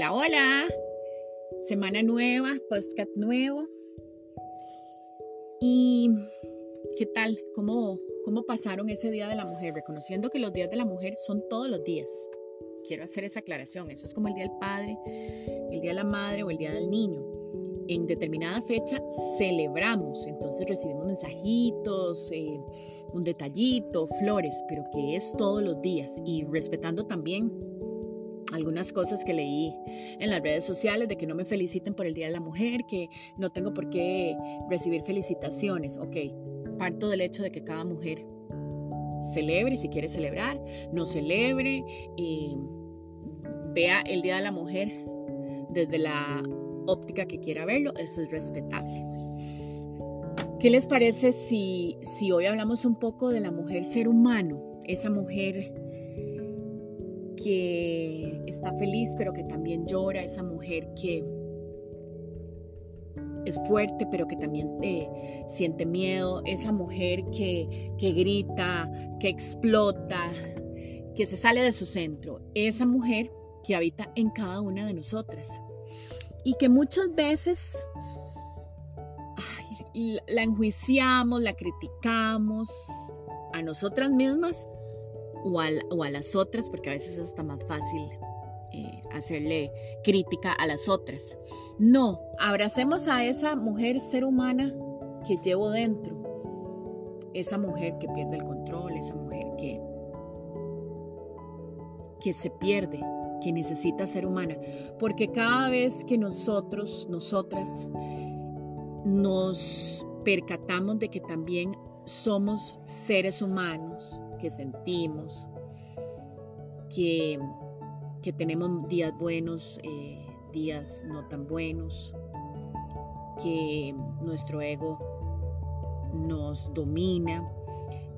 Hola, hola. Semana nueva, podcast nuevo. ¿Y qué tal? ¿Cómo, ¿Cómo pasaron ese Día de la Mujer? Reconociendo que los días de la mujer son todos los días. Quiero hacer esa aclaración. Eso es como el Día del Padre, el Día de la Madre o el Día del Niño. En determinada fecha celebramos, entonces recibimos mensajitos, eh, un detallito, flores, pero que es todos los días y respetando también algunas cosas que leí en las redes sociales de que no me feliciten por el Día de la Mujer, que no tengo por qué recibir felicitaciones. Ok, parto del hecho de que cada mujer celebre si quiere celebrar, no celebre, y vea el Día de la Mujer desde la óptica que quiera verlo, eso es respetable. ¿Qué les parece si, si hoy hablamos un poco de la mujer ser humano? Esa mujer que está feliz pero que también llora, esa mujer que es fuerte pero que también te siente miedo, esa mujer que, que grita, que explota, que se sale de su centro, esa mujer que habita en cada una de nosotras. Y que muchas veces la enjuiciamos, la criticamos a nosotras mismas o a, las otras, porque a veces es hasta más fácil eh, hacerle crítica a las otras. No, abracemos a esa mujer ser humana que llevo dentro, esa mujer que pierde el control, esa mujer que, que se pierde, que necesita ser humana, porque cada vez que nosotros, nosotras, nos percatamos de que también somos seres humanos, que sentimos, que, que tenemos días buenos, eh, días no tan buenos, que nuestro ego nos domina.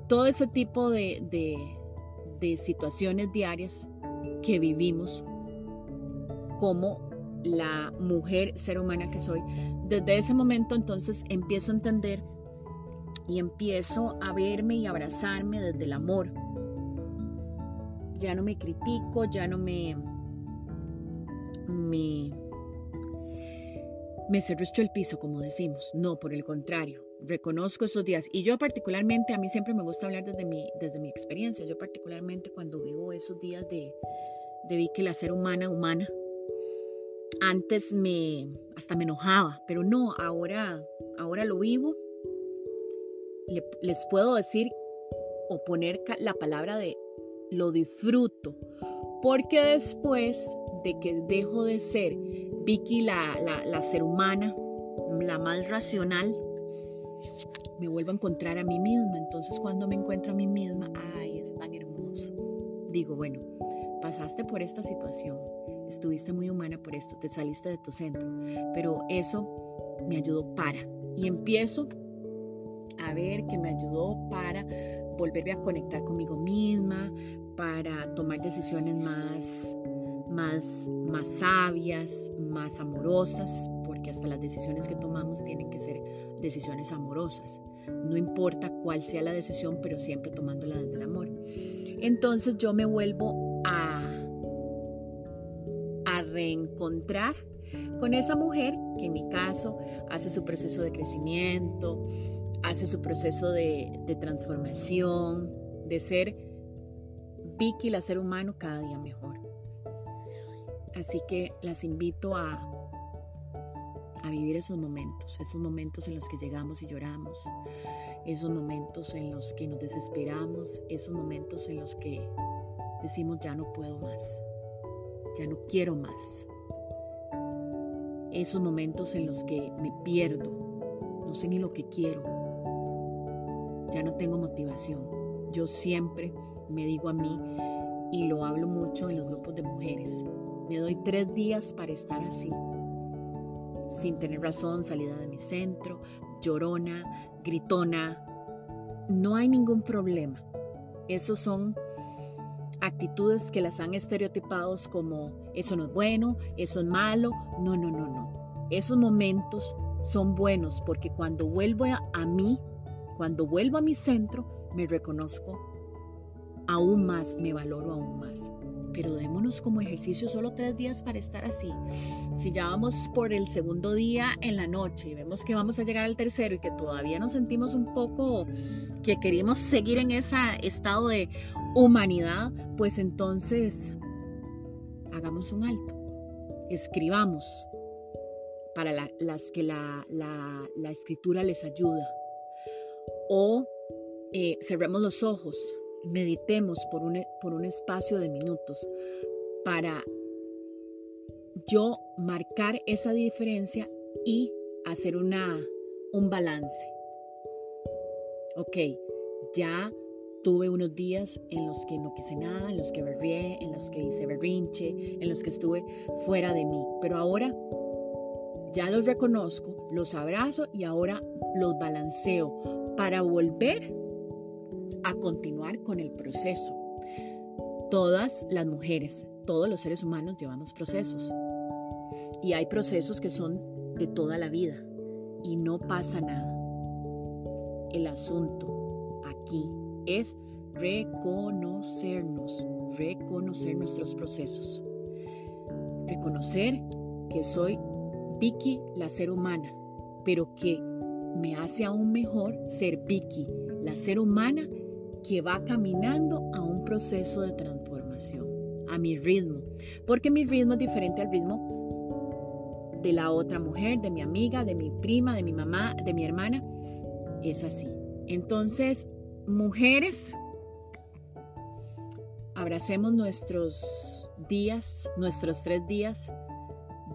Todo ese tipo de, de situaciones diarias que vivimos como la mujer ser humana que soy. Desde ese momento entonces empiezo a entender y empiezo a verme y abrazarme desde el amor. Ya no me critico, ya no me me me el piso, como decimos. No, por el contrario, reconozco esos días. Y yo particularmente, a mí siempre me gusta hablar desde mi, desde mi experiencia. Yo particularmente cuando vivo esos días de, de que la ser humana, humana, antes me, hasta me enojaba, pero no, ahora, ahora lo vivo les puedo decir o poner la palabra de lo disfruto, porque después de que dejo de ser Vicky la, la, ser humana, la más racional, me vuelvo a encontrar a mí misma. Entonces cuando me encuentro a mí misma, ay, es tan hermoso. Digo, bueno, pasaste por esta situación, estuviste muy humana por esto, te saliste de tu centro, pero eso me ayudó para. Y empiezo a ver, que me ayudó para volverme a conectar conmigo misma, para tomar decisiones más, más, más sabias, más amorosas, porque hasta las decisiones que tomamos tienen que ser decisiones amorosas. No importa cuál sea la decisión, pero siempre tomándola desde el amor. Entonces yo me vuelvo a, a reencontrar con esa mujer que en mi caso hace su proceso de crecimiento, hace su proceso de, transformación, de ser Vicky, la ser humano, cada día mejor. Así que las invito a, a vivir esos momentos, esos momentos en los que llegamos y lloramos, esos momentos en los que nos desesperamos, esos momentos en los que decimos ya no puedo más, ya no quiero más, esos momentos en los que me pierdo, no sé ni lo que quiero, ya no tengo motivación. Yo siempre me digo a mí y lo hablo mucho en los grupos de mujeres. Me doy tres días para estar así, sin tener razón, salida de mi centro, llorona, gritona. No hay ningún problema. Esos son actitudes que las han estereotipados como eso no es bueno, eso es malo. No, no, no, no. Esos momentos son buenos porque cuando vuelvo a, a mí, cuando vuelvo a mi centro, me reconozco aún más, me valoro aún más. pero démonos como ejercicio solo tres días para estar así. Si ya vamos por el segundo día en la noche y vemos que vamos a llegar al tercero y que todavía nos sentimos un poco que queremos seguir en ese estado de humanidad, pues entonces hagamos un alto, escribamos para las que la, escritura les ayuda o eh, cerremos los ojos meditemos por un, por un espacio de minutos para yo marcar esa diferencia y hacer una, un balance. Ok, ya tuve unos días en los que no quise nada, en los que berrié, en los que hice berrinche, en los que estuve fuera de mí, pero ahora ya los reconozco, los abrazo y ahora los balanceo para volver a continuar con el proceso. Todas las mujeres, todos los seres humanos llevamos procesos. Y hay procesos que son de toda la vida y no pasa nada. El asunto aquí es reconocernos, reconocer nuestros procesos. Reconocer que soy Vicky, la ser humana, pero que me hace aún mejor ser Vicky, la ser humana que va caminando a un proceso de transformación, a mi ritmo, porque mi ritmo es diferente al ritmo de la otra mujer, de mi amiga, de mi prima, de mi mamá, de mi hermana. Es así. Entonces, mujeres, abracemos nuestros días, nuestros tres días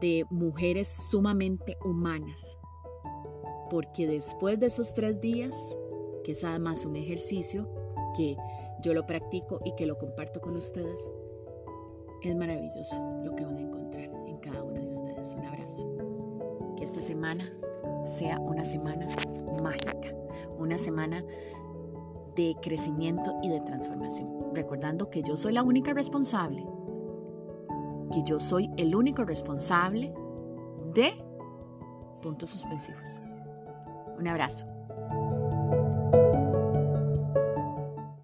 de mujeres sumamente humanas, porque después de esos tres días, que es además un ejercicio, que yo lo practico y que lo comparto con ustedes, es maravilloso lo que van a encontrar en cada uno de ustedes. Un abrazo. Que esta semana sea una semana mágica, una semana de crecimiento y de transformación. Recordando que yo soy la única responsable, que yo soy el único responsable de puntos suspensivos. Un abrazo.